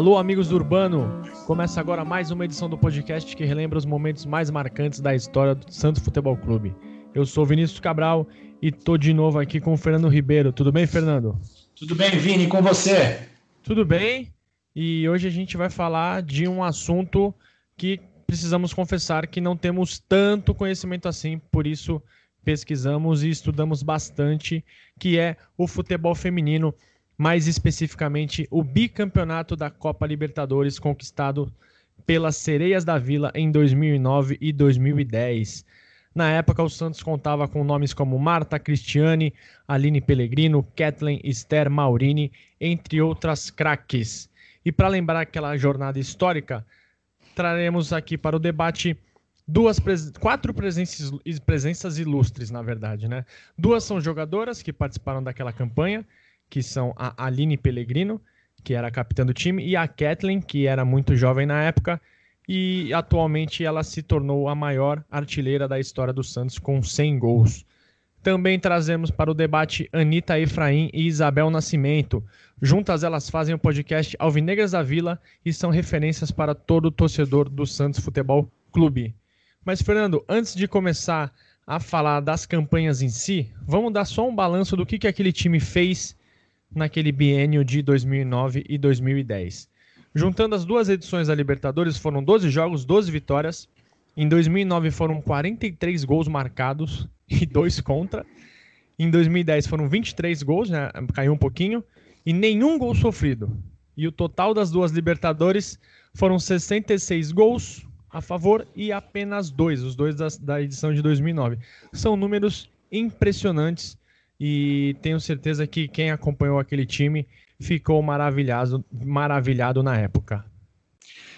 Alô, amigos do Urbano! Começa agora mais uma edição do podcast que relembra os momentos mais marcantes da história do Santos Futebol Clube. Eu sou Vinícius Cabral e tô de novo aqui com o Fernando Ribeiro. Tudo bem, Fernando? Tudo bem, Vini, com você? Tudo bem. E hoje a gente vai falar de um assunto que precisamos confessar que não temos tanto conhecimento assim, por isso pesquisamos e estudamos bastante, que é o futebol feminino mais especificamente o bicampeonato da Copa Libertadores conquistado pelas Sereias da Vila em 2009 e 2010. Na época, o Santos contava com nomes como Marta Cristiane, Aline Pellegrino, Kathleen Esther Maurini, entre outras craques. E para lembrar aquela jornada histórica, traremos aqui para o debate duas quatro presenças, presenças ilustres, na verdade, né? Duas são jogadoras que participaram daquela campanha que são a Aline Pellegrino, que era a capitã do time, e a Kathleen, que era muito jovem na época, e atualmente ela se tornou a maior artilheira da história do Santos com 100 gols. Também trazemos para o debate Anitta Efraim e Isabel Nascimento. Juntas elas fazem o podcast Alvinegras da Vila e são referências para todo torcedor do Santos Futebol Clube. Mas, Fernando, antes de começar a falar das campanhas em si, vamos dar só um balanço do que, que aquele time fez naquele biênio de 2009 e 2010. Juntando as duas edições da Libertadores, foram 12 jogos, 12 vitórias. Em 2009 foram 43 gols marcados e 2 contra. Em 2010 foram 23 gols, né? caiu um pouquinho, e nenhum gol sofrido. E o total das duas Libertadores foram 66 gols a favor e apenas dois, os dois da, da edição de 2009. São números impressionantes e tenho certeza que quem acompanhou aquele time ficou maravilhado, maravilhado na época.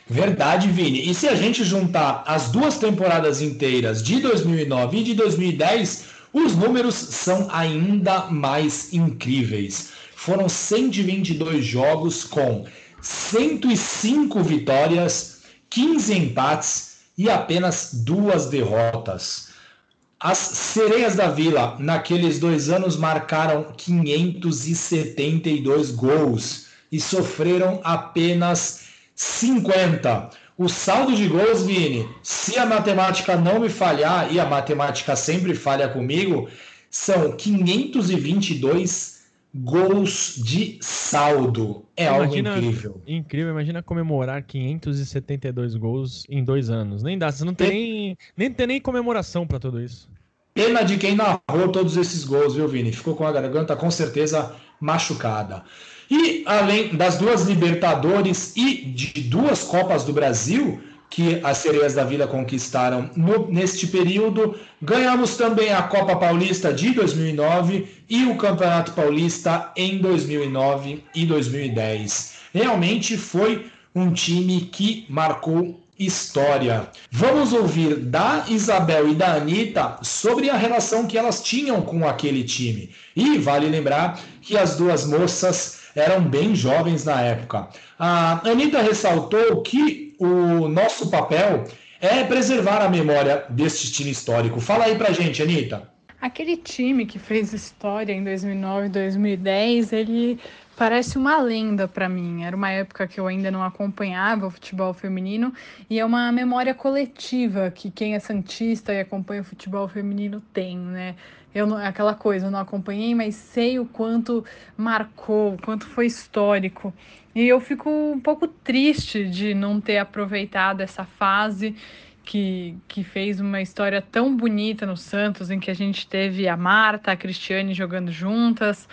Verdade, Vini. E se a gente juntar as duas temporadas inteiras de 2009 e de 2010, os números são ainda mais incríveis. Foram 122 jogos com 105 vitórias, 15 empates e apenas duas derrotas. As Sereias da Vila, naqueles dois anos, marcaram 572 gols e sofreram apenas 50. O saldo de gols, Vini, se a matemática não me falhar, e a matemática sempre falha comigo, são 522 gols de saldo. É imagina, algo incrível. Incrível, imagina comemorar 572 gols em dois anos. Nem dá, você não tem, nem, nem tem nem comemoração para tudo isso. Pena de quem narrou todos esses gols, viu, Vini? Ficou com a garganta com certeza machucada. E além das duas Libertadores e de duas Copas do Brasil que as Sereias da Vila conquistaram no, neste período, ganhamos também a Copa Paulista de 2009 e o Campeonato Paulista em 2009 e 2010. Realmente foi um time que marcou história. Vamos ouvir da Isabel e da Anitta sobre a relação que elas tinham com aquele time. E vale lembrar que as duas moças eram bem jovens na época. A Anitta ressaltou que o nosso papel é preservar a memória deste time histórico. Fala aí pra gente, Anitta. Aquele time que fez história em 2009 e 2010, ele parece uma lenda para mim. Era uma época que eu ainda não acompanhava o futebol feminino e é uma memória coletiva que quem é santista e acompanha o futebol feminino tem, né? Eu não, aquela coisa, eu não acompanhei, mas sei o quanto marcou, o quanto foi histórico. E eu fico um pouco triste de não ter aproveitado essa fase que, que fez uma história tão bonita no Santos, em que a gente teve a Marta, a Cristiane jogando juntas,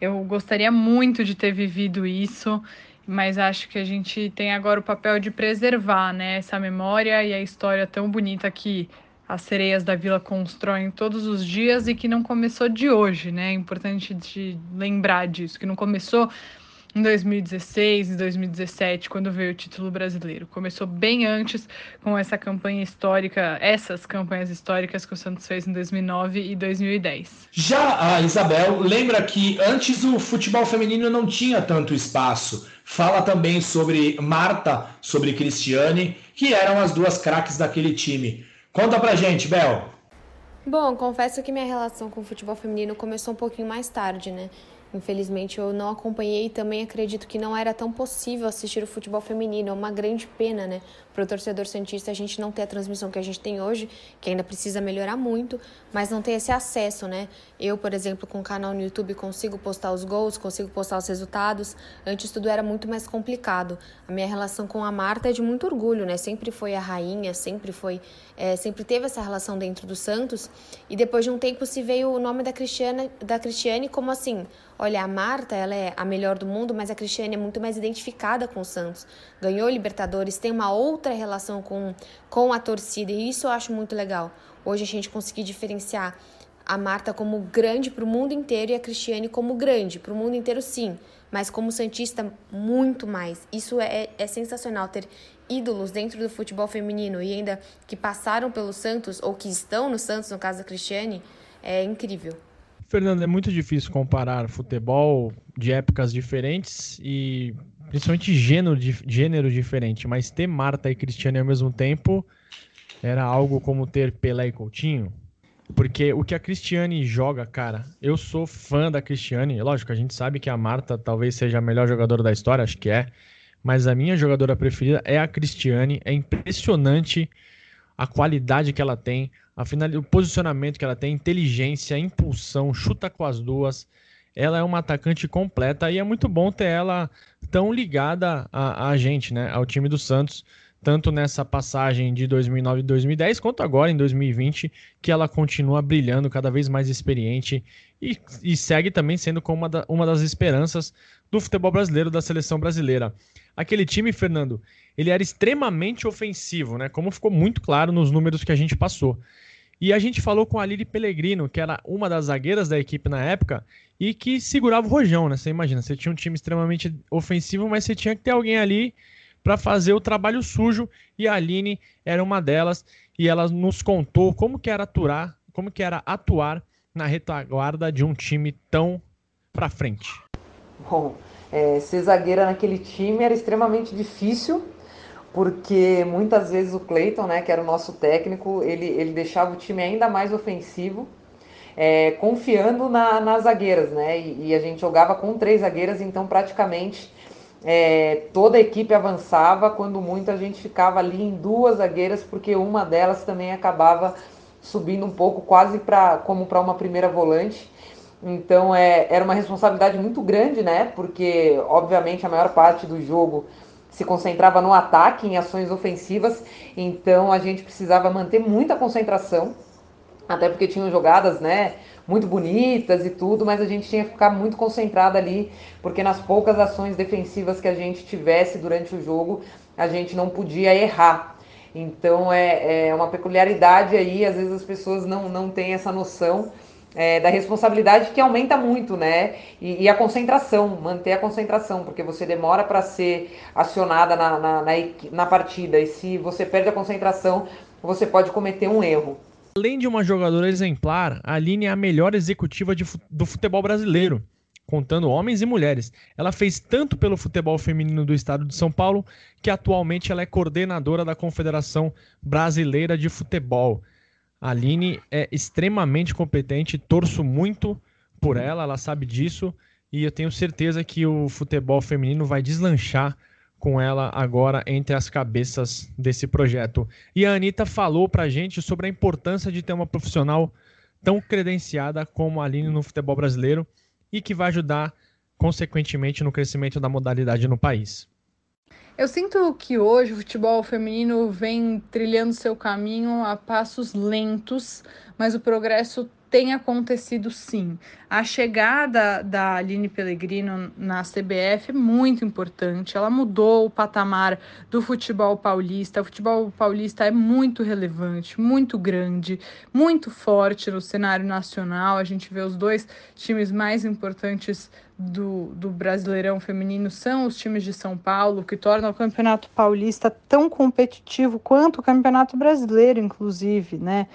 eu gostaria muito de ter vivido isso, mas acho que a gente tem agora o papel de preservar né, essa memória e a história tão bonita que as sereias da vila constroem todos os dias e que não começou de hoje, né? É importante de lembrar disso, que não começou em 2016, em 2017, quando veio o título brasileiro. Começou bem antes com essa campanha histórica, essas campanhas históricas que o Santos fez em 2009 e 2010. Já a Isabel lembra que antes o futebol feminino não tinha tanto espaço. Fala também sobre Marta, sobre Cristiane, que eram as duas craques daquele time. Conta pra gente, Bel. Bom, confesso que minha relação com o futebol feminino começou um pouquinho mais tarde, né? Infelizmente eu não acompanhei e também acredito que não era tão possível assistir o futebol feminino. É uma grande pena, né? Para o torcedor Santista a gente não ter a transmissão que a gente tem hoje, que ainda precisa melhorar muito, mas não ter esse acesso, né? Eu, por exemplo, com o canal no YouTube consigo postar os gols, consigo postar os resultados. Antes tudo era muito mais complicado. A minha relação com a Marta é de muito orgulho, né? Sempre foi a rainha, sempre foi, é, sempre teve essa relação dentro do Santos. E depois de um tempo se veio o nome da Cristiane, da Cristiane como assim, olha, a Marta, ela é a melhor do mundo, mas a Cristiane é muito mais identificada com o Santos. Ganhou Libertadores, tem uma outra relação com, com a torcida e isso eu acho muito legal. Hoje a gente conseguir diferenciar a Marta como grande para o mundo inteiro e a Cristiane como grande para o mundo inteiro, sim, mas como Santista, muito mais. Isso é, é sensacional ter ídolos dentro do futebol feminino e ainda que passaram pelo Santos ou que estão no Santos, no caso da Cristiane, é incrível. Fernando, é muito difícil comparar futebol de épocas diferentes e principalmente gênero, gênero diferente, mas ter Marta e Cristiane ao mesmo tempo era algo como ter Pelé e Coutinho. Porque o que a Cristiane joga, cara, eu sou fã da Cristiane. Lógico, a gente sabe que a Marta talvez seja a melhor jogadora da história, acho que é. Mas a minha jogadora preferida é a Cristiane. É impressionante a qualidade que ela tem, a final, o posicionamento que ela tem, inteligência, impulsão, chuta com as duas. Ela é uma atacante completa e é muito bom ter ela tão ligada a, a gente, né, ao time do Santos, tanto nessa passagem de 2009 e 2010, quanto agora em 2020, que ela continua brilhando, cada vez mais experiente e, e segue também sendo como uma, da, uma das esperanças do futebol brasileiro, da seleção brasileira. Aquele time, Fernando, ele era extremamente ofensivo, né? Como ficou muito claro nos números que a gente passou. E a gente falou com a Lili Pellegrino, que era uma das zagueiras da equipe na época e que segurava o rojão, né? Você imagina, você tinha um time extremamente ofensivo, mas você tinha que ter alguém ali para fazer o trabalho sujo e a Aline era uma delas e ela nos contou como que era atuar, como que era atuar na retaguarda de um time tão para frente. Bom, é, ser zagueira naquele time era extremamente difícil porque muitas vezes o Cleiton, né, que era o nosso técnico, ele, ele deixava o time ainda mais ofensivo, é, confiando na, nas zagueiras, né? E, e, a gente jogava com três zagueiras, então praticamente é, toda a equipe avançava, quando muito a gente ficava ali em duas zagueiras, porque uma delas também acabava subindo um pouco, quase pra, como para uma primeira volante. Então é, era uma responsabilidade muito grande, né? Porque obviamente a maior parte do jogo se concentrava no ataque, em ações ofensivas, então a gente precisava manter muita concentração, até porque tinham jogadas, né, muito bonitas e tudo, mas a gente tinha que ficar muito concentrado ali, porque nas poucas ações defensivas que a gente tivesse durante o jogo, a gente não podia errar. Então é, é uma peculiaridade aí, às vezes as pessoas não, não têm essa noção é, da responsabilidade que aumenta muito, né? E, e, a concentração, manter a concentração, porque você demora para ser acionada na, na, na, na partida e se você perde a concentração, você pode cometer um erro. Além de uma jogadora exemplar, a Aline é a melhor executiva de, do futebol brasileiro, contando homens e mulheres. Ela fez tanto pelo futebol feminino do estado de São Paulo, que atualmente ela é coordenadora da Confederação Brasileira de Futebol. A Aline é extremamente competente, torço muito por ela, ela sabe disso e eu tenho certeza que o futebol feminino vai deslanchar com ela agora entre as cabeças desse projeto. E a Anitta falou pra gente sobre a importância de ter uma profissional tão credenciada como a Aline no futebol brasileiro e que vai ajudar, consequentemente, no crescimento da modalidade no país. Eu sinto que hoje o futebol feminino vem trilhando seu caminho a passos lentos, mas o progresso tem acontecido sim. A chegada da Aline Pellegrino na CBF é muito importante. Ela mudou o patamar do futebol paulista. O futebol paulista é muito relevante, muito grande, muito forte no cenário nacional. A gente vê os dois times mais importantes do, do Brasileirão Feminino são os times de São Paulo, que torna o Campeonato Paulista tão competitivo quanto o Campeonato Brasileiro, inclusive, né?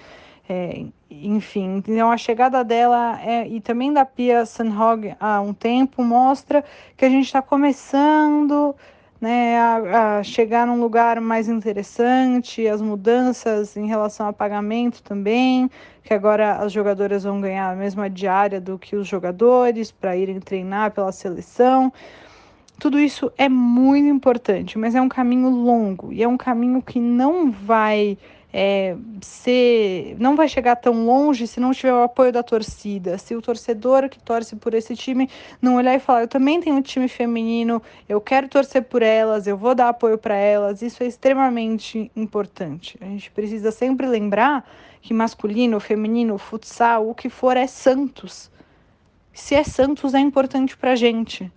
É, enfim, então a chegada dela é, e também da Pia Sanhog há um tempo mostra que a gente está começando né, a, a, chegar num lugar mais interessante, as mudanças em relação a pagamento também, que agora as jogadoras vão ganhar a mesma diária do que os jogadores para irem treinar pela seleção. Tudo isso é muito importante, mas é um caminho longo e é um caminho que não vai é, ser, não vai chegar tão longe se não tiver o apoio da torcida. Se o torcedor que torce por esse time não olhar e falar, eu também tenho um time feminino, eu quero torcer por elas, eu vou dar apoio para elas, isso é extremamente importante. A gente precisa sempre lembrar que masculino, feminino, futsal, o que for é Santos. Se é Santos, é importante para gente.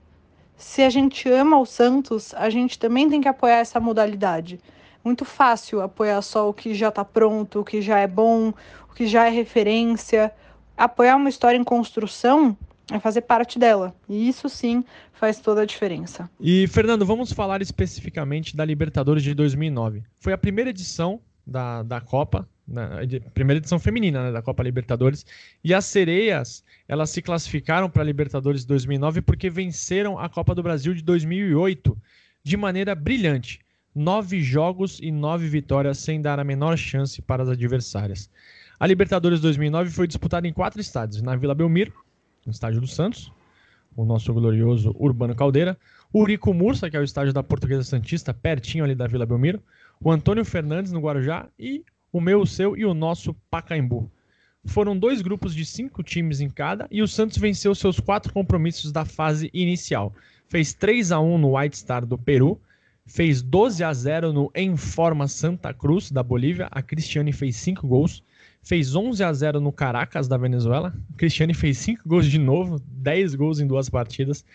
Se a gente ama o Santos, a gente também tem que apoiar essa modalidade muito fácil apoiar só o que já está pronto, o que já é bom, o que já é referência. Apoiar uma história em construção é fazer parte dela. E isso sim faz toda a diferença. E, Fernando, vamos falar especificamente da Libertadores de 2009. Foi a primeira edição da, da Copa, na, primeira edição feminina né, da Copa Libertadores. E as sereias, elas se classificaram para a Libertadores de 2009 porque venceram a Copa do Brasil de 2008 de maneira brilhante nove jogos e nove vitórias sem dar a menor chance para as adversárias. A Libertadores 2009 foi disputada em quatro estádios: na Vila Belmiro, no estádio do Santos, o nosso glorioso Urbano Caldeira, o Urico Mursa, que é o estádio da Portuguesa Santista, pertinho ali da Vila Belmiro, o Antônio Fernandes no Guarujá e o meu, o seu e o nosso Pacaembu. Foram dois grupos de cinco times em cada e o Santos venceu seus quatro compromissos da fase inicial. Fez 3 a 1 no White Star do Peru, fez 12 a 0 no Enforma Santa Cruz, da Bolívia. A Cristiane fez 5 gols. Fez 11 a 0 no Caracas, da Venezuela. A Cristiane fez 5 gols de novo, 10 gols em duas partidas.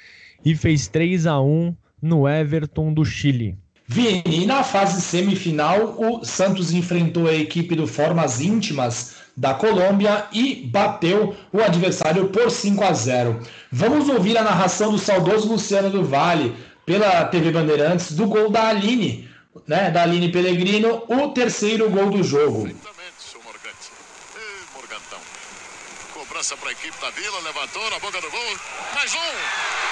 E fez 3 a 1 no Everton do Chile. Vini, na fase semifinal, o Santos enfrentou a equipe do Formas Íntimas da Colômbia e bateu o adversário por 5 a 0. Vamos ouvir a narração do saudoso Luciano do Vale pela TV Bandeirantes do gol da Aline, né, da Aline Pellegrino, o terceiro gol do jogo. Cobrança para a equipe da Vila, levantou na boca do gol. Mais um!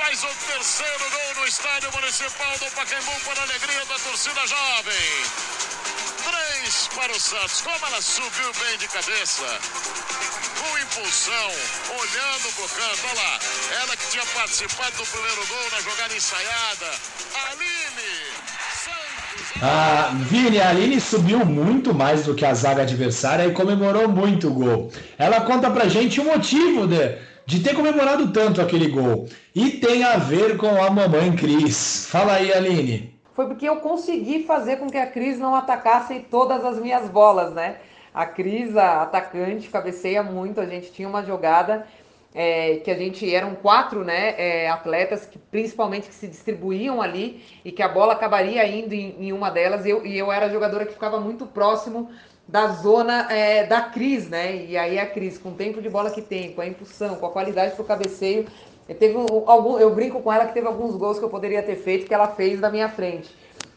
Faz o terceiro gol estádio municipal do Pacaembu para a alegria da torcida jovem. Três para o Santos. Como ela subiu bem de cabeça. Com impulsão, olhando pro canto. Olha lá. Ela que tinha participado do primeiro gol na jogada ensaiada. Aline. A Vini, a Aline subiu muito mais do que a zaga adversária e comemorou muito o gol. Ela conta pra gente o motivo de, de ter comemorado tanto aquele gol. E tem a ver com a mamãe Cris. Fala aí, Aline. Foi porque eu consegui fazer com que a Cris não atacasse todas as minhas bolas, né? A Cris, a atacante, cabeceia muito. A gente tinha uma jogada é, que a gente eram quatro né, é, atletas que principalmente que se distribuíam ali e que a bola acabaria indo em, em uma delas. Eu, e eu era a jogadora que ficava muito próximo da zona é, da Cris, né? E aí a Cris, com o tempo de bola que tem, com a impulsão, com a qualidade pro cabeceio, eu, teve algum, eu brinco com ela que teve alguns gols que eu poderia ter feito que ela fez da minha frente.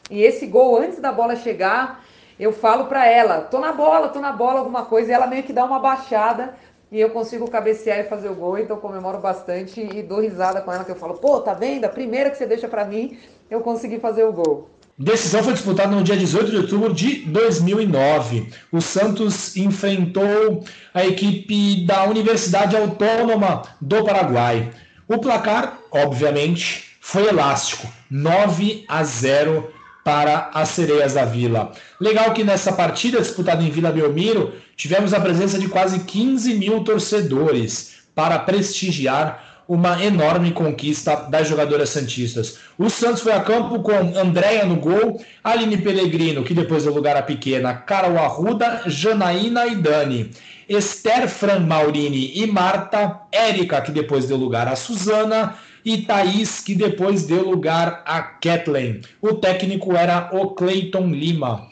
E esse gol, antes da bola chegar, eu falo para ela, tô na bola, tô na bola, alguma coisa, e ela meio que dá uma baixada e eu consigo cabecear e fazer o gol, então comemoro bastante e dou risada com ela, que eu falo, pô, tá vendo? A primeira que você deixa para mim, eu consegui fazer o gol. Decisão foi disputada no dia 18 de outubro de 2009. O Santos enfrentou a equipe da Universidade Autônoma do Paraguai. O placar, obviamente, foi elástico, 9 a 0 para as Sereias da Vila. Legal que nessa partida disputada em Vila Belmiro, tivemos a presença de quase 15 mil torcedores para prestigiar uma enorme conquista das jogadoras santistas. O Santos foi a campo com Andréia no gol, Aline Pellegrino, que depois deu lugar a pequena, Carol Arruda, Janaína e Dani. Esther Fran Maurini e Marta, Érica, que depois deu lugar a Suzana, e Thaís, que depois deu lugar a Kathleen. O técnico era o Cleiton Lima.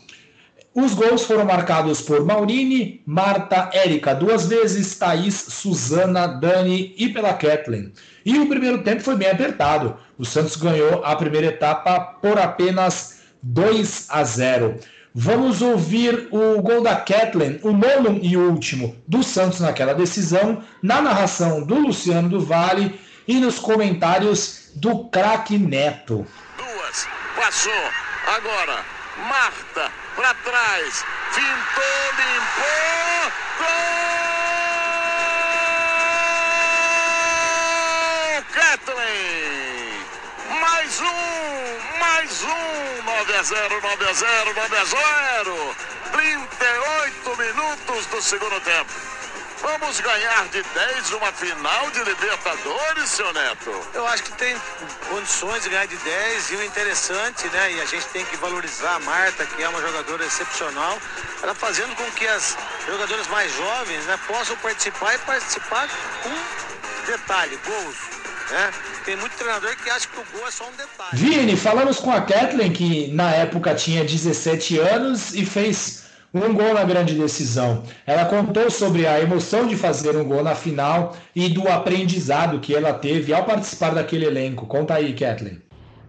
Os gols foram marcados por Maurini, Marta, Érica duas vezes, Thaís, Suzana, Dani e pela Kathleen. E o primeiro tempo foi bem apertado. O Santos ganhou a primeira etapa por apenas 2 a 0. Vamos ouvir o gol da Kathleen, o nono e último do Santos naquela decisão, na narração do Luciano do Vale e nos comentários do craque Neto. Duas, passou, agora, Marta, para trás, fintou, limpou, gol! Kathleen! Mais um, mais um, 9 a 0, 9 a 0, 9 a 0. 38 minutos do segundo tempo. Vamos ganhar de 10 uma final de Libertadores, seu Neto? Eu acho que tem condições de ganhar de 10 e o interessante, né? E a gente tem que valorizar a Marta, que é uma jogadora excepcional, ela fazendo com que as jogadoras mais jovens né, possam participar e participar com detalhe, gols, né? Tem muito treinador que acha que o gol é só um detalhe. Vini, falamos com a Kathleen, que na época tinha 17 anos e fez um gol na grande decisão. Ela contou sobre a emoção de fazer um gol na final e do aprendizado que ela teve ao participar daquele elenco. Conta aí, Kathleen.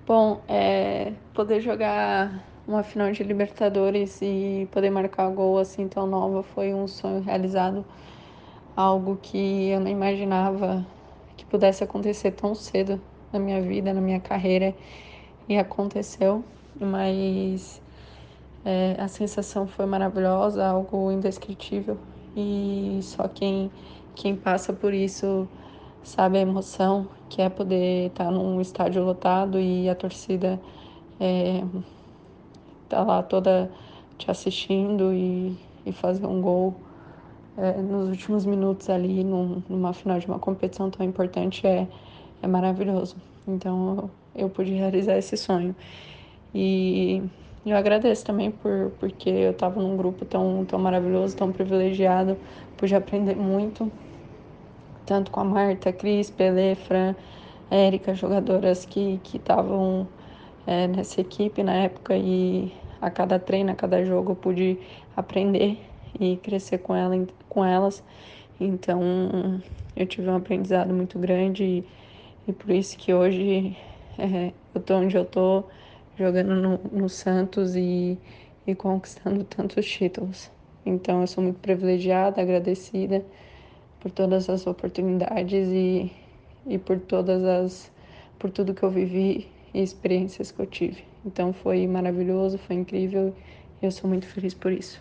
Bom, é, poder jogar uma final de Libertadores e poder marcar gol assim tão nova foi um sonho realizado, algo que eu não imaginava que pudesse acontecer tão cedo na minha vida, na minha carreira, e aconteceu, mas é, a sensação foi maravilhosa, algo indescritível, e só quem, quem passa por isso sabe a emoção que é poder estar num estádio lotado e a torcida é, tá lá toda te assistindo e, e fazer um gol é, nos últimos minutos ali, num, numa final de uma competição tão importante, é, é maravilhoso. Então eu pude realizar esse sonho. E eu agradeço também por porque eu estava num grupo tão, tão maravilhoso, tão privilegiado, pude aprender muito, tanto com a Marta, Cris, Pelé, Fran, Érica, jogadoras que estavam é, nessa equipe na época e a cada treino, a cada jogo eu pude aprender e crescer com, ela, com elas. Então eu tive um aprendizado muito grande e, e por isso que hoje é, eu tô onde eu tô, jogando no, no Santos e, e conquistando tantos títulos. Então eu sou muito privilegiada, agradecida por todas as oportunidades e, e por todas as por tudo que eu vivi e experiências que eu tive. Então foi maravilhoso, foi incrível eu sou muito feliz por isso.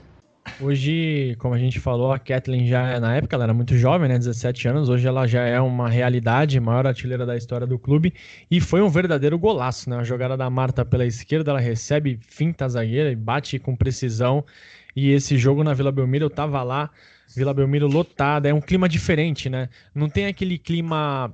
Hoje, como a gente falou, a Kathleen já, na época, ela era muito jovem, né? 17 anos. Hoje ela já é uma realidade, maior artilheira da história do clube. E foi um verdadeiro golaço, né? A jogada da Marta pela esquerda, ela recebe finta zagueira e bate com precisão. E esse jogo na Vila Belmiro, eu tava lá, Vila Belmiro lotada. É um clima diferente, né? Não tem aquele clima.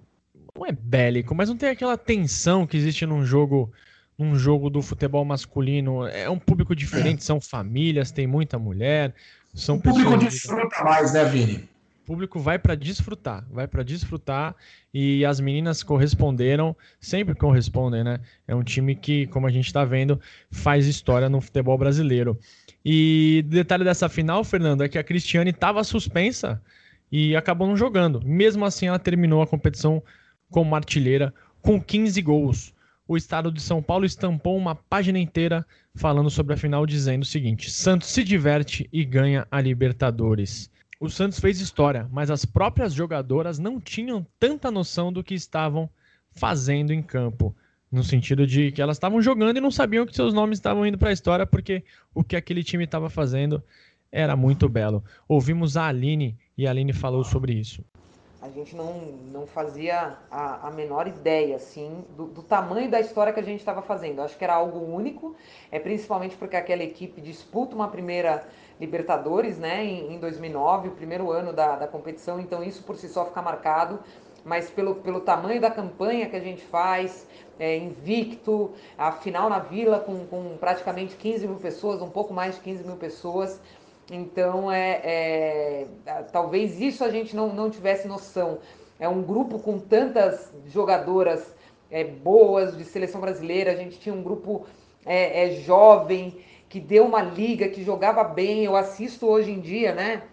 Não é bélico, mas não tem aquela tensão que existe num jogo um jogo do futebol masculino é um público diferente, são famílias, tem muita mulher, são o público desfruta mais, né, Vini? O público vai para desfrutar, vai para desfrutar e as meninas corresponderam, sempre correspondem, né? É um time que, como a gente está vendo, faz história no futebol brasileiro. E detalhe dessa final, Fernando, é que a Cristiane estava suspensa e acabou não jogando. Mesmo assim, ela terminou a competição como artilheira com 15 gols o estado de São Paulo estampou uma página inteira falando sobre a final, dizendo o seguinte: Santos se diverte e ganha a Libertadores. O Santos fez história, mas as próprias jogadoras não tinham tanta noção do que estavam fazendo em campo. No sentido de que elas estavam jogando e não sabiam que seus nomes estavam indo para a história, porque o que aquele time estava fazendo era muito belo. Ouvimos a Aline e a Aline falou sobre isso a gente não, não fazia a, a menor ideia assim do, do, tamanho da história que a gente estava fazendo. acho que era algo único, é principalmente porque aquela equipe disputa uma primeira Libertadores, né, em, em 2009, o primeiro ano da, da competição. Então isso por si só fica marcado. Mas pelo, pelo tamanho da campanha que a gente faz, é, invicto, a final na Vila com, com praticamente 15 mil pessoas, um pouco mais de 15 mil pessoas, então, é, é, talvez isso a gente não, não tivesse noção. É um grupo com tantas jogadoras é, boas de seleção brasileira, a gente tinha um grupo é, é, jovem que deu uma liga, que jogava bem. Eu assisto hoje em dia, né?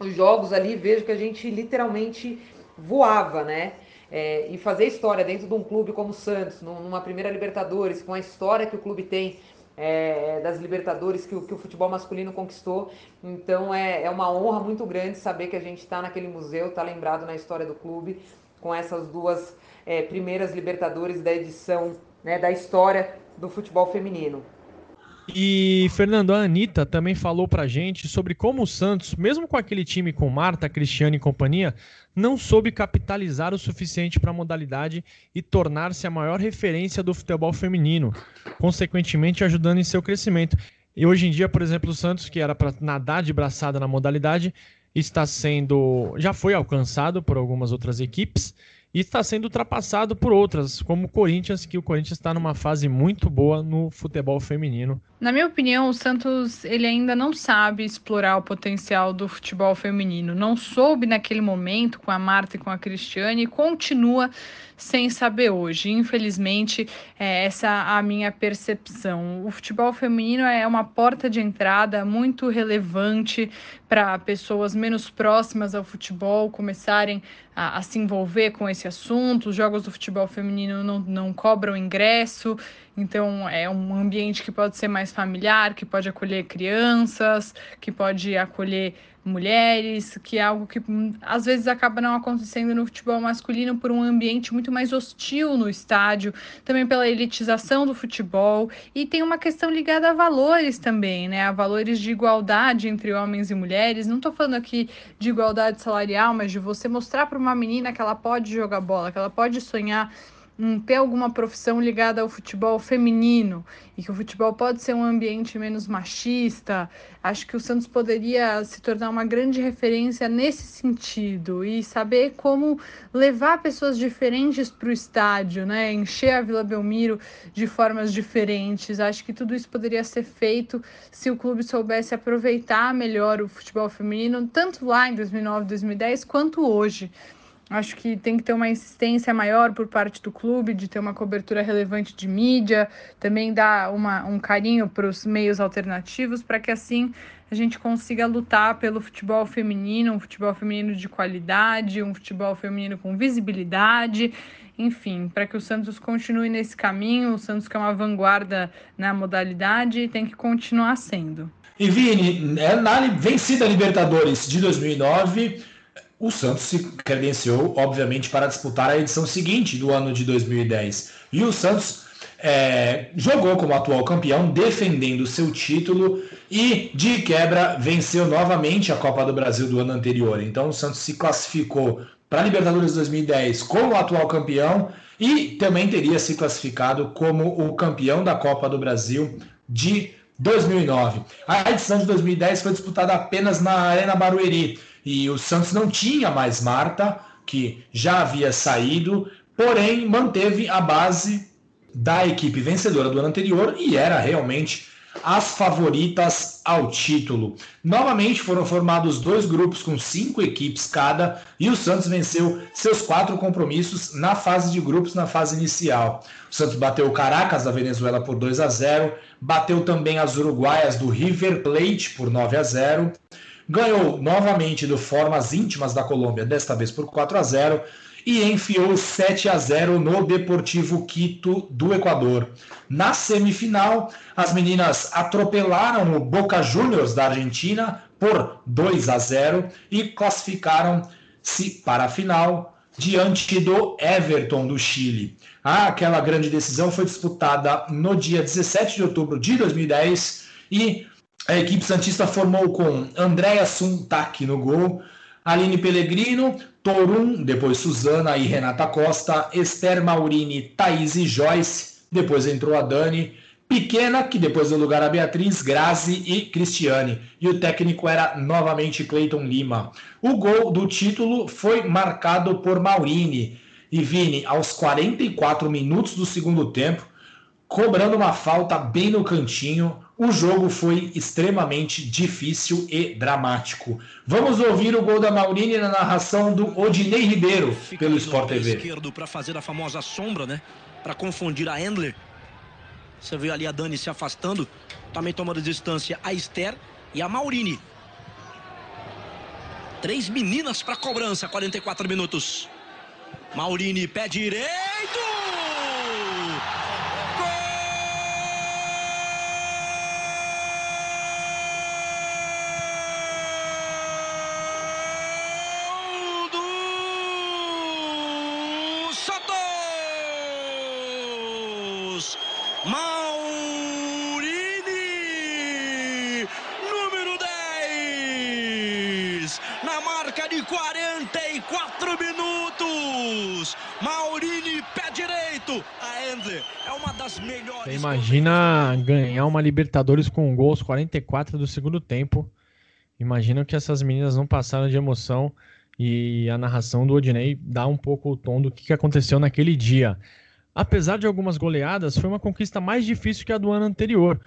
Os jogos ali, vejo que a gente literalmente voava, né? É, e fazer história dentro de um clube como o Santos, numa primeira Libertadores, com a história que o clube tem é, das Libertadores que, que, o futebol masculino conquistou. Então é, é uma honra muito grande saber que a gente está naquele museu, está lembrado na história do clube com essas duas é, primeiras Libertadores da edição, né, da história do futebol feminino. E, Fernando, a Anitta também falou pra gente sobre como o Santos, mesmo com aquele time com Marta, Cristiano e companhia, não soube capitalizar o suficiente para a modalidade e tornar-se a maior referência do futebol feminino, consequentemente ajudando em seu crescimento. E hoje em dia, por exemplo, o Santos, que era para nadar de braçada na modalidade, está sendo. já foi alcançado por algumas outras equipes e está sendo ultrapassado por outras, como o Corinthians, que o Corinthians está numa fase muito boa no futebol feminino. Na minha opinião, o Santos ele ainda não sabe explorar o potencial do futebol feminino. Não soube naquele momento com a Marta e com a Cristiane e continua sem saber hoje. Infelizmente, é essa a minha percepção. O futebol feminino é uma porta de entrada muito relevante para pessoas menos próximas ao futebol começarem a, a, se envolver com esse assunto. Os jogos do futebol feminino não, não cobram ingresso, então é um ambiente que pode ser mais familiar, que pode acolher crianças, que pode acolher mulheres, que é algo que hum, às vezes acaba não acontecendo no futebol masculino por um ambiente muito mais hostil no estádio, também pela elitização do futebol e tem uma questão ligada a valores também, né? A valores de igualdade entre homens e mulheres. Não estou falando aqui de igualdade salarial, mas de você mostrar para uma menina que ela pode jogar bola, que ela pode sonhar um, ter alguma profissão ligada ao futebol feminino e que o futebol pode ser um ambiente menos machista. Acho que o Santos poderia se tornar uma grande referência nesse sentido e saber como levar pessoas diferentes para o estádio, né? Encher a Vila Belmiro de formas diferentes. Acho que tudo isso poderia ser feito se o clube soubesse aproveitar melhor o futebol feminino, tanto lá em 2009, 2010, quanto hoje. Acho que tem que ter uma insistência maior por parte do clube de ter uma cobertura relevante de mídia, também dar uma, um carinho para os meios alternativos, para que assim a gente consiga lutar pelo futebol feminino, um futebol feminino de qualidade, um futebol feminino com visibilidade, enfim, para que o Santos continue nesse caminho. O Santos, que é uma vanguarda na modalidade, tem que continuar sendo. E Vini, é na vencida Libertadores de 2009 o Santos se credenciou, obviamente, para disputar a edição seguinte do ano de 2010. E o Santos é, jogou como atual campeão, defendendo seu título e, de quebra, venceu novamente a Copa do Brasil do ano anterior. Então, o Santos se classificou para a Libertadores 2010 como atual campeão e também teria se classificado como o campeão da Copa do Brasil de 2009. A edição de 2010 foi disputada apenas na Arena Barueri e o Santos não tinha mais Marta, que já havia saído, porém manteve a base da equipe vencedora do ano anterior e era realmente as favoritas ao título. Novamente foram formados dois grupos com cinco equipes cada e o Santos venceu seus quatro compromissos na fase de grupos, na fase inicial. O Santos bateu o Caracas da Venezuela por 2 a 0, bateu também as uruguaias do River Plate por 9 a 0 ganhou novamente do Formas Íntimas da Colômbia, desta vez por 4 a 0 e enfiou 7 a 0 no Deportivo Quito do Equador. Na semifinal, as meninas atropelaram o Boca Juniors da Argentina por 2 a 0 e classificaram-se para a final diante do Everton do Chile. Ah, aquela grande decisão foi disputada no dia 17 de outubro de 2010 e a equipe Santista formou com Andréa Suntak no gol, Aline Pellegrino, Torum, depois Suzana e Renata Costa, Esther Maurini, Thaís e Joyce, depois entrou a Dani, Pequena, que depois deu lugar a Beatriz, Grazi e Cristiane. E o técnico era novamente Cleiton Lima. O gol do título foi marcado por Maurini. E Vini, aos 44 minutos do segundo tempo, cobrando uma falta bem no cantinho, o jogo foi extremamente difícil e dramático. Vamos ouvir o gol da Maurini na narração do Odinei Ribeiro Fica pelo Sport TV. esquerdo para fazer a famosa sombra, né? Para confundir a Endler. Você vê ali a Dani se afastando, também tomando distância a Esther e a Maurini. Três meninas para cobrança, 44 minutos. Maurini, pé direito! Em 44 minutos. Maurini, pé direito. A Endler é uma das melhores. Você imagina ganhar uma Libertadores com um gol aos 44 do segundo tempo. Imagina que essas meninas não passaram de emoção e a narração do Odinei dá um pouco o tom do que aconteceu naquele dia. Apesar de algumas goleadas, foi uma conquista mais difícil que a do ano anterior.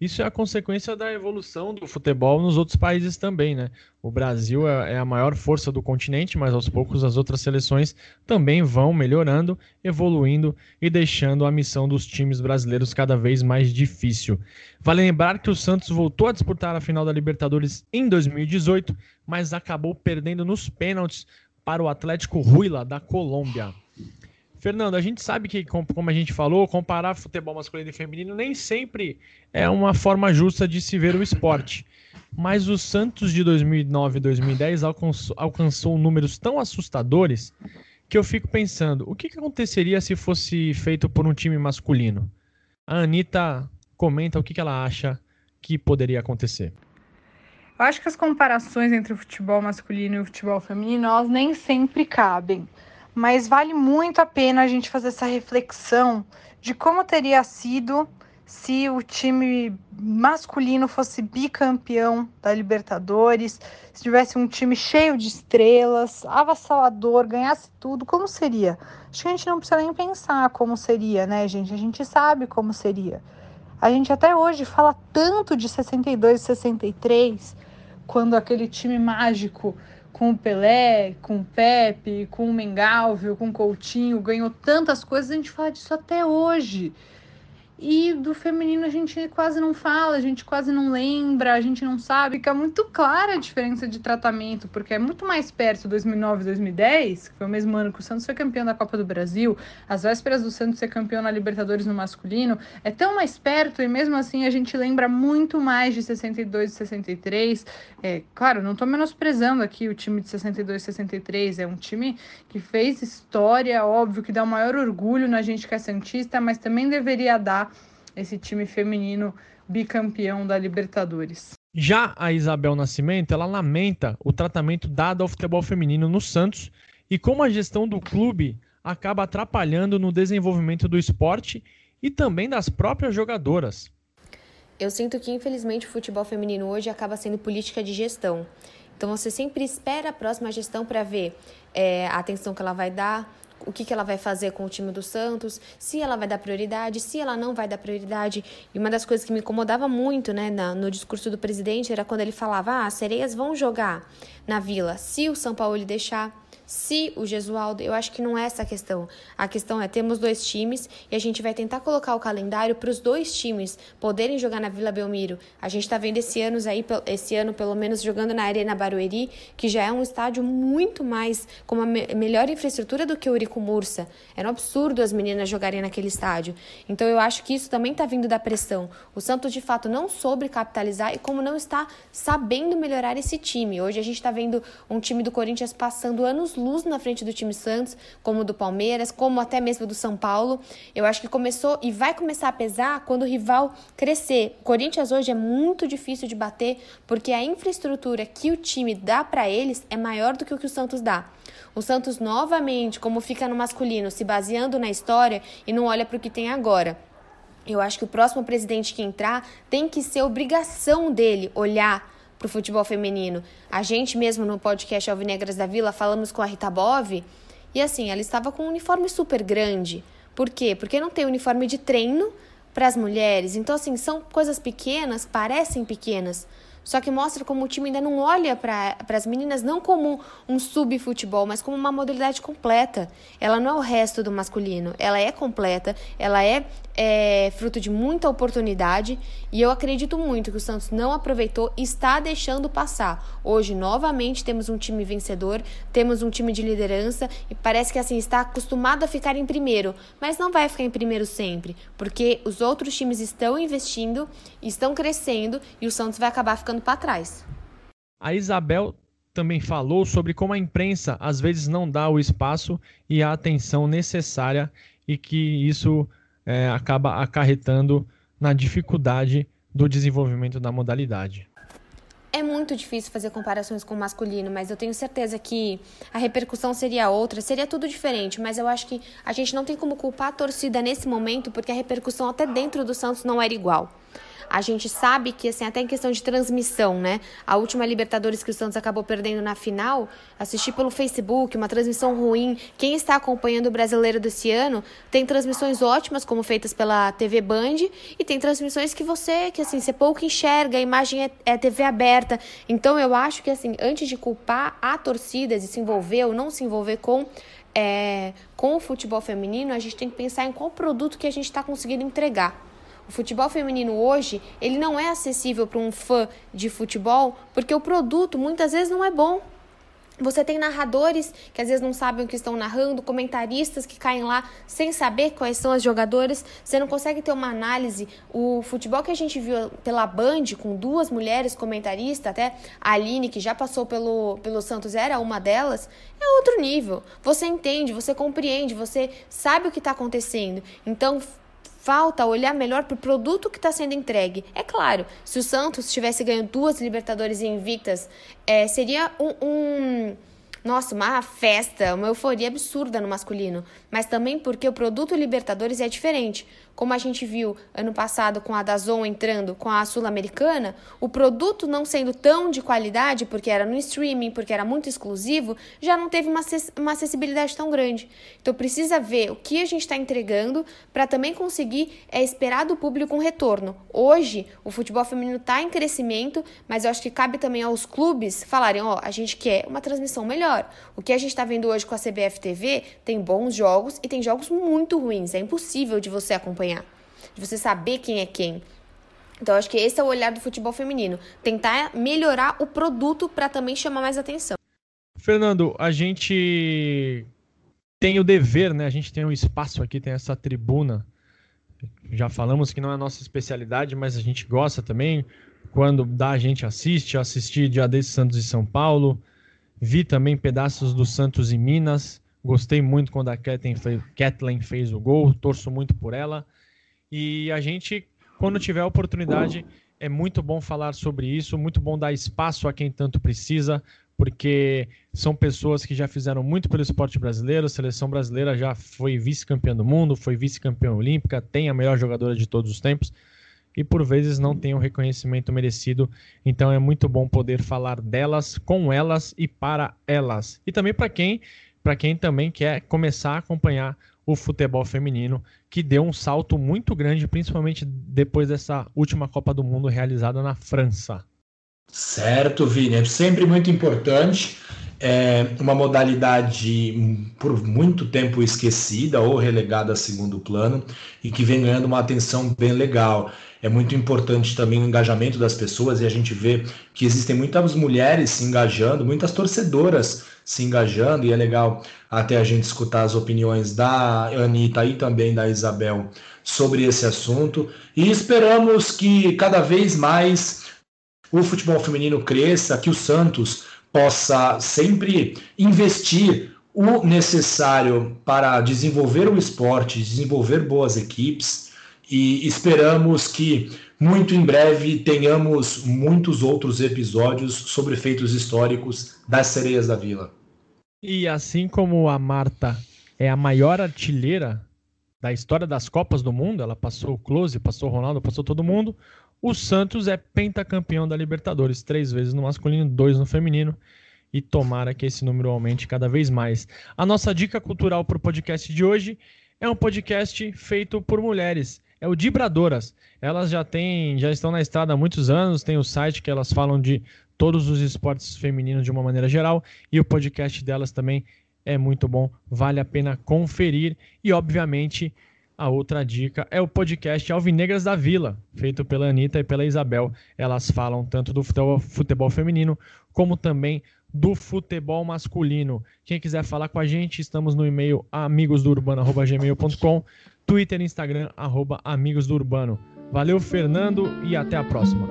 Isso é a consequência da evolução do futebol nos outros países também, né? O Brasil é, é a maior força do continente, mas aos poucos as outras seleções também vão melhorando, evoluindo e deixando a missão dos times brasileiros cada vez mais difícil. Vale lembrar que o Santos voltou a disputar a final da Libertadores em 2018, mas acabou perdendo nos pênaltis para o Atlético Huila da Colômbia. Fernando, a gente sabe que, como a gente falou, comparar futebol masculino e feminino nem sempre é uma forma justa de se ver o esporte. Mas o Santos de 2009 e 2010 alcançou, alcançou, números tão assustadores que eu fico pensando: o que, que aconteceria se fosse feito por um time masculino? A Anitta comenta o que, que ela acha que poderia acontecer. Eu acho que as comparações entre o futebol masculino e o futebol feminino elas nem sempre cabem mas vale muito a pena a gente fazer essa reflexão de como teria sido se o time masculino fosse bicampeão da Libertadores, se tivesse um time cheio de estrelas, avassalador, ganhasse tudo, como seria? Acho que a gente não precisa nem pensar como seria, né, gente? A gente sabe como seria. A gente até hoje fala tanto de 62 e 63, quando aquele time mágico com o Pelé, com o Pepe, com o Mengalvio, com o Coutinho, ganhou tantas coisas, a gente fala disso até hoje. E do feminino a gente quase não fala, a gente quase não lembra, a gente não sabe. Fica muito clara a diferença de tratamento, porque é muito mais perto 2009 e 2010, que foi o mesmo ano que o Santos foi campeão da Copa do Brasil, as vésperas do Santos ser campeão na Libertadores no masculino, é tão mais perto e mesmo assim a gente lembra muito mais de 62 e 63. É, claro, não estou menosprezando aqui o time de 62 e 63, é um time que fez história, óbvio que dá o maior orgulho na gente que é Santista, mas também deveria dar esse time feminino bicampeão da Libertadores. Já a Isabel Nascimento, ela lamenta o tratamento dado ao futebol feminino no Santos e como a gestão do clube acaba atrapalhando no desenvolvimento do esporte e também das próprias jogadoras. Eu sinto que, infelizmente, o futebol feminino hoje acaba sendo política de gestão. Então, você sempre espera a próxima gestão para ver é, a atenção que ela vai dar, o que, que ela vai fazer com o time do Santos, se ela vai dar prioridade, se ela não vai dar prioridade. E uma das coisas que me incomodava muito né, na, no discurso do presidente era quando ele falava: ah, as sereias vão jogar na vila se o São Paulo deixar se o Gesualdo, eu acho que não é essa a questão. A questão é temos dois times e a gente vai tentar colocar o calendário para os dois times poderem jogar na Vila Belmiro. A gente está vendo esse ano aí, esse ano pelo menos jogando na Arena Barueri, que já é um estádio muito mais com uma melhor infraestrutura do que o Urico Mursa. Era um absurdo as meninas jogarem naquele estádio. Então eu acho que isso também está vindo da pressão. O Santos de fato não soube capitalizar e como não está sabendo melhorar esse time. Hoje a gente está vendo um time do Corinthians passando anos luz na frente do time Santos, como do Palmeiras, como até mesmo do São Paulo. Eu acho que começou e vai começar a pesar quando o rival crescer. O Corinthians hoje é muito difícil de bater porque a infraestrutura que o time dá para eles é maior do que o que o Santos dá. O Santos novamente, como fica no masculino, se baseando na história e não olha para o que tem agora. Eu acho que o próximo presidente que entrar tem que ser obrigação dele olhar para o futebol feminino. A gente mesmo no podcast Alvinegras da Vila falamos com a Rita Bove e assim, ela estava com um uniforme super grande. Por quê? Porque não tem uniforme de treino para as mulheres. Então, assim, são coisas pequenas, parecem pequenas, só que mostra como o time ainda não olha para as meninas não como um sub-futebol, mas como uma modalidade completa. Ela não é o resto do masculino, ela é completa, ela é, é fruto de muita oportunidade. E eu acredito muito que o Santos não aproveitou e está deixando passar. Hoje, novamente, temos um time vencedor, temos um time de liderança. E parece que assim está acostumado a ficar em primeiro, mas não vai ficar em primeiro sempre, porque os outros times estão investindo, estão crescendo e o Santos vai acabar ficando ficando para trás. A Isabel também falou sobre como a imprensa às vezes não dá o espaço e a atenção necessária e que isso é, acaba acarretando na dificuldade do desenvolvimento da modalidade. É é muito difícil fazer comparações com o masculino, mas eu tenho certeza que a repercussão seria outra, seria tudo diferente, mas eu acho que a gente não tem como culpar a torcida nesse momento, porque a repercussão até dentro do Santos não era igual. A gente sabe que, assim, até em questão de transmissão, né? A última Libertadores que o Santos acabou perdendo na final, assistir pelo Facebook, uma transmissão ruim. Quem está acompanhando o brasileiro desse ano tem transmissões ótimas, como feitas pela TV Band, e tem transmissões que você, que assim, você pouco enxerga, a imagem é, é TV aberta. Então eu acho que, assim, antes de culpar a torcida de se envolver ou não se envolver com é, com o futebol feminino, a gente tem que pensar em qual produto que a gente está conseguindo entregar. O futebol feminino hoje, ele não é acessível para um fã de futebol, porque o produto muitas vezes não é bom. Você tem narradores que às vezes não sabem o que estão narrando, comentaristas que caem lá sem saber quais são as jogadoras. Você não consegue ter uma análise. O futebol que a gente viu pela Band, com duas mulheres comentaristas, até a Aline, que já passou pelo, pelo Santos, era uma delas, é outro nível. Você entende, você compreende, você sabe o que está acontecendo. Então, Falta olhar melhor para o produto que está sendo entregue. É claro, se o Santos tivesse ganho duas Libertadores invictas, é, seria um, um nossa, uma festa, uma euforia absurda no masculino, mas também porque o produto Libertadores é diferente. Como a gente viu ano passado com a Dazon entrando com a Sul-Americana, o produto não sendo tão de qualidade, porque era no streaming, porque era muito exclusivo, já não teve uma, uma acessibilidade tão grande. Então precisa ver o que a gente está entregando para também conseguir é, esperar do público um retorno. Hoje, o futebol feminino está em crescimento, mas eu acho que cabe também aos clubes falarem: ó, a gente quer uma transmissão melhor. O que a gente está vendo hoje com a CBF TV tem bons jogos e tem jogos muito ruins. É impossível de você acompanhar acompanhar, de você saber quem é quem. Então, acho que esse é o olhar do futebol feminino. Tentar melhorar o produto para também chamar mais atenção. Fernando, a gente tem o dever, né? A gente tem um espaço aqui, tem essa tribuna. Já falamos que não é a nossa especialidade, mas a gente gosta também. Quando dá, a gente assiste. Assisti dia desse Santos e São Paulo. Vi também pedaços do Santos e Minas. Gostei muito quando a Kathleen fez, o gol, torço muito por ela. E a gente, quando tiver a oportunidade, é muito bom falar sobre isso, muito bom dar espaço a quem tanto precisa, porque são pessoas que já fizeram muito pelo esporte brasileiro. A seleção brasileira já foi vice-campeã do mundo, foi vice-campeã olímpica, tem a melhor jogadora de todos os tempos e por vezes não tem o reconhecimento merecido. Então é muito bom poder falar delas, com elas e para elas. E também para quem para quem também quer começar a acompanhar o futebol feminino, que deu um salto muito grande, principalmente depois dessa última Copa do Mundo realizada na França. Certo, Vini, é sempre muito importante. É uma modalidade por muito tempo esquecida ou relegada a segundo plano e que vem ganhando uma atenção bem legal. É muito importante também o engajamento das pessoas e a gente vê que existem muitas mulheres se engajando, muitas torcedoras se engajando, e é legal até a gente escutar as opiniões da Anitta e também da Isabel sobre esse assunto. E esperamos que cada vez mais o futebol feminino cresça, que o Santos possa sempre investir o necessário para desenvolver o esporte, desenvolver boas equipes e esperamos que muito em breve tenhamos muitos outros episódios sobre feitos históricos das sereias da Vila. E assim como a Marta é a maior artilheira da história das Copas do Mundo, ela passou o Close, passou o Ronaldo, passou todo mundo. O Santos é pentacampeão da Libertadores, três vezes no masculino, dois no feminino. E tomara que esse número aumente cada vez mais. A nossa dica cultural para o podcast de hoje é um podcast feito por mulheres. É o Dibradoras. Elas já têm, já estão na estrada há muitos anos, tem o site que elas falam de todos os esportes femininos de uma maneira geral e o podcast delas também é muito bom, vale a pena conferir e obviamente a outra dica é o podcast Alvinegras da Vila, feito pela Anitta e pela Isabel. Elas falam tanto do futebol, futebol feminino como também do futebol masculino. Quem quiser falar com a gente, estamos no e-mail amigosdourbano.gmail.com, Twitter e Instagram, arroba Amigos do Urbano. Valeu, Fernando, e até a próxima.